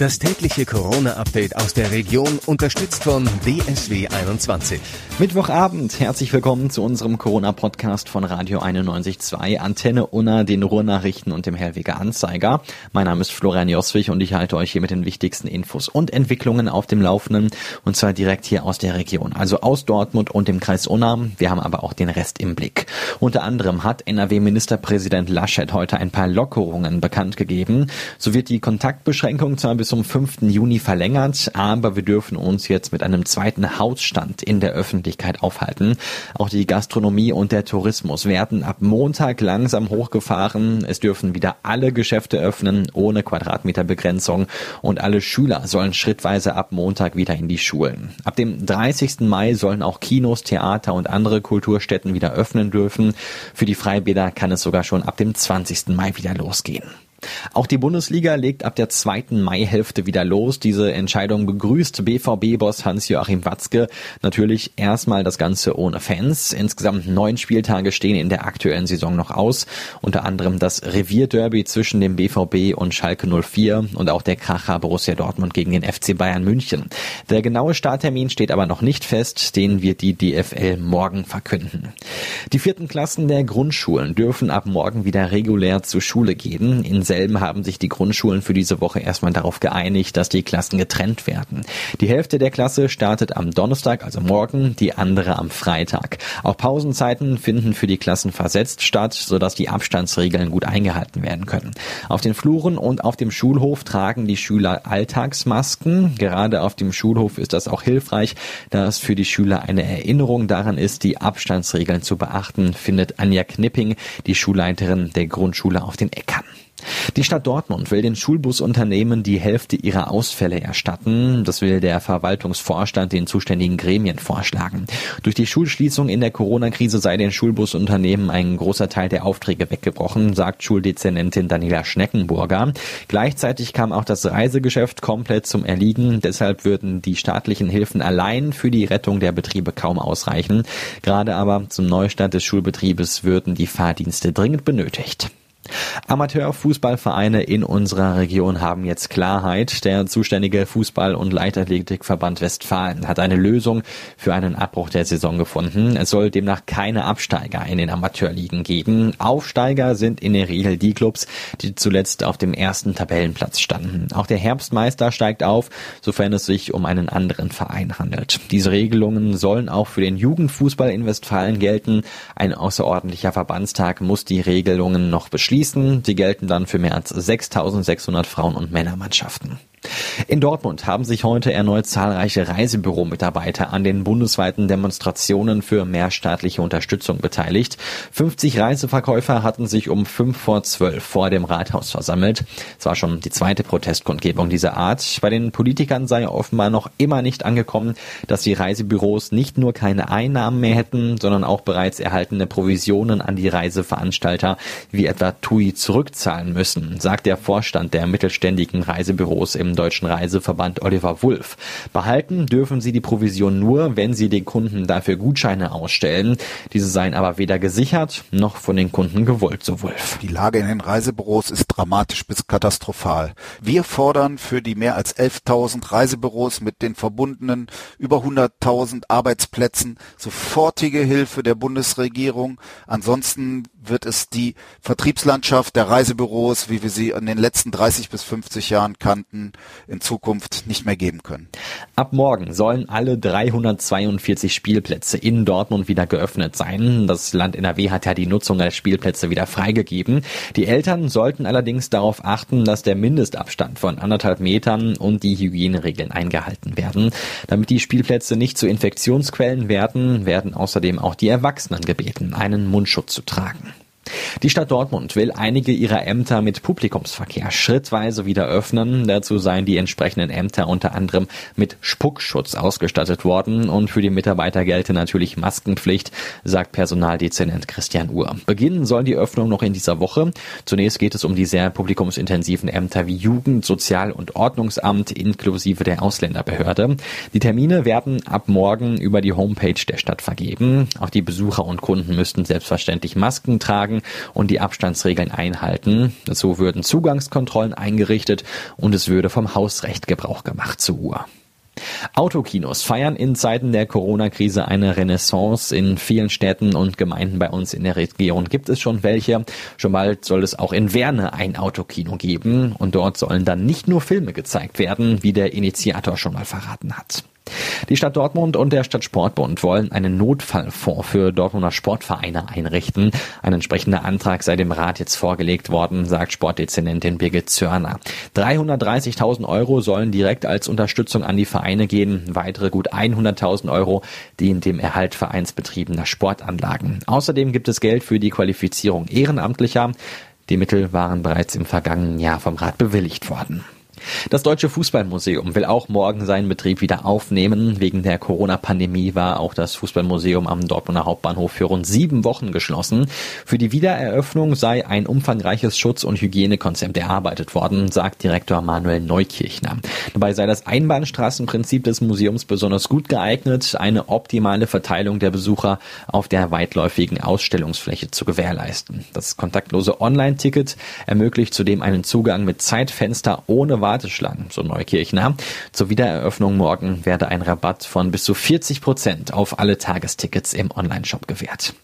Das tägliche Corona-Update aus der Region, unterstützt von DSW 21. Mittwochabend, herzlich willkommen zu unserem Corona-Podcast von Radio 91.2, Antenne Unna, den Ruhrnachrichten und dem Hellweger Anzeiger. Mein Name ist Florian Joswig und ich halte euch hier mit den wichtigsten Infos und Entwicklungen auf dem Laufenden und zwar direkt hier aus der Region, also aus Dortmund und dem Kreis Unna. Wir haben aber auch den Rest im Blick. Unter anderem hat NRW-Ministerpräsident Laschet heute ein paar Lockerungen bekannt gegeben. So wird die Kontaktbeschränkung zwar bis zum 5. Juni verlängert, aber wir dürfen uns jetzt mit einem zweiten Hausstand in der Öffentlichkeit aufhalten. Auch die Gastronomie und der Tourismus werden ab Montag langsam hochgefahren. Es dürfen wieder alle Geschäfte öffnen, ohne Quadratmeterbegrenzung und alle Schüler sollen schrittweise ab Montag wieder in die Schulen. Ab dem 30. Mai sollen auch Kinos, Theater und andere Kulturstätten wieder öffnen dürfen. Für die Freibäder kann es sogar schon ab dem 20. Mai wieder losgehen. Auch die Bundesliga legt ab der zweiten Maihälfte wieder los. Diese Entscheidung begrüßt BVB-Boss Hans-Joachim Watzke. Natürlich erstmal das Ganze ohne Fans. Insgesamt neun Spieltage stehen in der aktuellen Saison noch aus. Unter anderem das Revierderby zwischen dem BVB und Schalke 04 und auch der Kracher Borussia Dortmund gegen den FC Bayern München. Der genaue Starttermin steht aber noch nicht fest. Den wird die DFL morgen verkünden. Die vierten Klassen der Grundschulen dürfen ab morgen wieder regulär zur Schule gehen. In selben haben sich die Grundschulen für diese Woche erstmal darauf geeinigt, dass die Klassen getrennt werden. Die Hälfte der Klasse startet am Donnerstag, also morgen, die andere am Freitag. Auch Pausenzeiten finden für die Klassen versetzt statt, sodass die Abstandsregeln gut eingehalten werden können. Auf den Fluren und auf dem Schulhof tragen die Schüler Alltagsmasken. Gerade auf dem Schulhof ist das auch hilfreich, da es für die Schüler eine Erinnerung daran ist, die Abstandsregeln zu beachten, findet Anja Knipping, die Schulleiterin der Grundschule auf den Äckern. Die Stadt Dortmund will den Schulbusunternehmen die Hälfte ihrer Ausfälle erstatten. Das will der Verwaltungsvorstand den zuständigen Gremien vorschlagen. Durch die Schulschließung in der Corona-Krise sei den Schulbusunternehmen ein großer Teil der Aufträge weggebrochen, sagt Schuldezernentin Daniela Schneckenburger. Gleichzeitig kam auch das Reisegeschäft komplett zum Erliegen. Deshalb würden die staatlichen Hilfen allein für die Rettung der Betriebe kaum ausreichen. Gerade aber zum Neustart des Schulbetriebes würden die Fahrdienste dringend benötigt. Amateurfußballvereine in unserer Region haben jetzt Klarheit. Der zuständige Fußball- und Leichtathletikverband Westfalen hat eine Lösung für einen Abbruch der Saison gefunden. Es soll demnach keine Absteiger in den Amateurligen geben. Aufsteiger sind in der Regel die Clubs, die zuletzt auf dem ersten Tabellenplatz standen. Auch der Herbstmeister steigt auf, sofern es sich um einen anderen Verein handelt. Diese Regelungen sollen auch für den Jugendfußball in Westfalen gelten. Ein außerordentlicher Verbandstag muss die Regelungen noch beschließen beschließen. Die gelten dann für mehr als 6600 Frauen- und Männermannschaften. In Dortmund haben sich heute erneut zahlreiche Reisebüromitarbeiter an den bundesweiten Demonstrationen für mehrstaatliche Unterstützung beteiligt. 50 Reiseverkäufer hatten sich um 5 vor 12 vor dem Rathaus versammelt. Es war schon die zweite Protestkundgebung dieser Art. Bei den Politikern sei offenbar noch immer nicht angekommen, dass die Reisebüros nicht nur keine Einnahmen mehr hätten, sondern auch bereits erhaltene Provisionen an die Reiseveranstalter wie etwa TUI zurückzahlen müssen, sagt der Vorstand der mittelständigen Reisebüros im Deutschen Reiseverband Oliver Wulff. Behalten dürfen sie die Provision nur, wenn sie den Kunden dafür Gutscheine ausstellen. Diese seien aber weder gesichert noch von den Kunden gewollt, so Wulff. Die Lage in den Reisebüros ist dramatisch bis katastrophal. Wir fordern für die mehr als 11.000 Reisebüros mit den verbundenen über 100.000 Arbeitsplätzen sofortige Hilfe der Bundesregierung. Ansonsten wird es die Vertriebslandschaft der Reisebüros, wie wir sie in den letzten 30 bis 50 Jahren kannten, in Zukunft nicht mehr geben können. Ab morgen sollen alle 342 Spielplätze in Dortmund wieder geöffnet sein. Das Land NRW hat ja die Nutzung der Spielplätze wieder freigegeben. Die Eltern sollten allerdings darauf achten, dass der Mindestabstand von anderthalb Metern und die Hygieneregeln eingehalten werden. Damit die Spielplätze nicht zu Infektionsquellen werden, werden außerdem auch die Erwachsenen gebeten, einen Mundschutz zu tragen. Die Stadt Dortmund will einige ihrer Ämter mit Publikumsverkehr schrittweise wieder öffnen. Dazu seien die entsprechenden Ämter unter anderem mit Spuckschutz ausgestattet worden und für die Mitarbeiter gelte natürlich Maskenpflicht, sagt Personaldezernent Christian Uhr. Beginnen soll die Öffnung noch in dieser Woche. Zunächst geht es um die sehr publikumsintensiven Ämter wie Jugend, Sozial- und Ordnungsamt inklusive der Ausländerbehörde. Die Termine werden ab morgen über die Homepage der Stadt vergeben. Auch die Besucher und Kunden müssten selbstverständlich Masken tragen. Und die Abstandsregeln einhalten. Dazu würden Zugangskontrollen eingerichtet und es würde vom Hausrecht Gebrauch gemacht zur Uhr. Autokinos feiern in Zeiten der Corona-Krise eine Renaissance. In vielen Städten und Gemeinden bei uns in der Region gibt es schon welche. Schon bald soll es auch in Werne ein Autokino geben. Und dort sollen dann nicht nur Filme gezeigt werden, wie der Initiator schon mal verraten hat. Die Stadt Dortmund und der Stadtsportbund wollen einen Notfallfonds für Dortmunder Sportvereine einrichten. Ein entsprechender Antrag sei dem Rat jetzt vorgelegt worden, sagt Sportdezernentin Birgit Zörner. 330.000 Euro sollen direkt als Unterstützung an die Vereine gehen. Weitere gut 100.000 Euro dienen dem Erhalt vereinsbetriebener Sportanlagen. Außerdem gibt es Geld für die Qualifizierung Ehrenamtlicher. Die Mittel waren bereits im vergangenen Jahr vom Rat bewilligt worden. Das Deutsche Fußballmuseum will auch morgen seinen Betrieb wieder aufnehmen. Wegen der Corona-Pandemie war auch das Fußballmuseum am Dortmunder Hauptbahnhof für rund sieben Wochen geschlossen. Für die Wiedereröffnung sei ein umfangreiches Schutz- und Hygienekonzept erarbeitet worden, sagt Direktor Manuel Neukirchner. Dabei sei das Einbahnstraßenprinzip des Museums besonders gut geeignet, eine optimale Verteilung der Besucher auf der weitläufigen Ausstellungsfläche zu gewährleisten. Das kontaktlose Online-Ticket ermöglicht zudem einen Zugang mit Zeitfenster ohne Warteschlangen, so Neukirchner. Zur Wiedereröffnung morgen werde ein Rabatt von bis zu 40 Prozent auf alle Tagestickets im Onlineshop gewährt.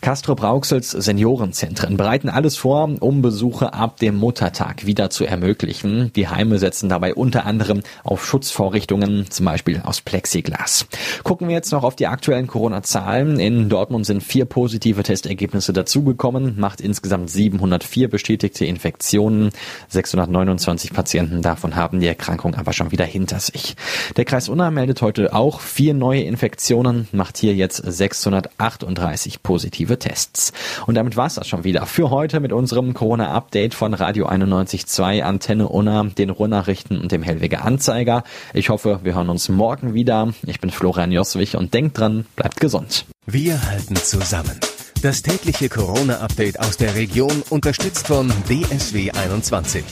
Castro Brauxels Seniorenzentren bereiten alles vor, um Besuche ab dem Muttertag wieder zu ermöglichen. Die Heime setzen dabei unter anderem auf Schutzvorrichtungen, zum Beispiel aus Plexiglas. Gucken wir jetzt noch auf die aktuellen Corona-Zahlen. In Dortmund sind vier positive Testergebnisse dazugekommen, macht insgesamt 704 bestätigte Infektionen. 629 Patienten davon haben die Erkrankung aber schon wieder hinter sich. Der Kreis Unna meldet heute auch vier neue Infektionen, macht hier jetzt 638 positive Tests. Und damit war es das schon wieder für heute mit unserem Corona-Update von Radio 91.2, Antenne Unna, den Ruhrnachrichten und dem Hellweger Anzeiger. Ich hoffe, wir hören uns morgen wieder. Ich bin Florian Joswig und denkt dran, bleibt gesund. Wir halten zusammen. Das tägliche Corona-Update aus der Region unterstützt von DSW 21.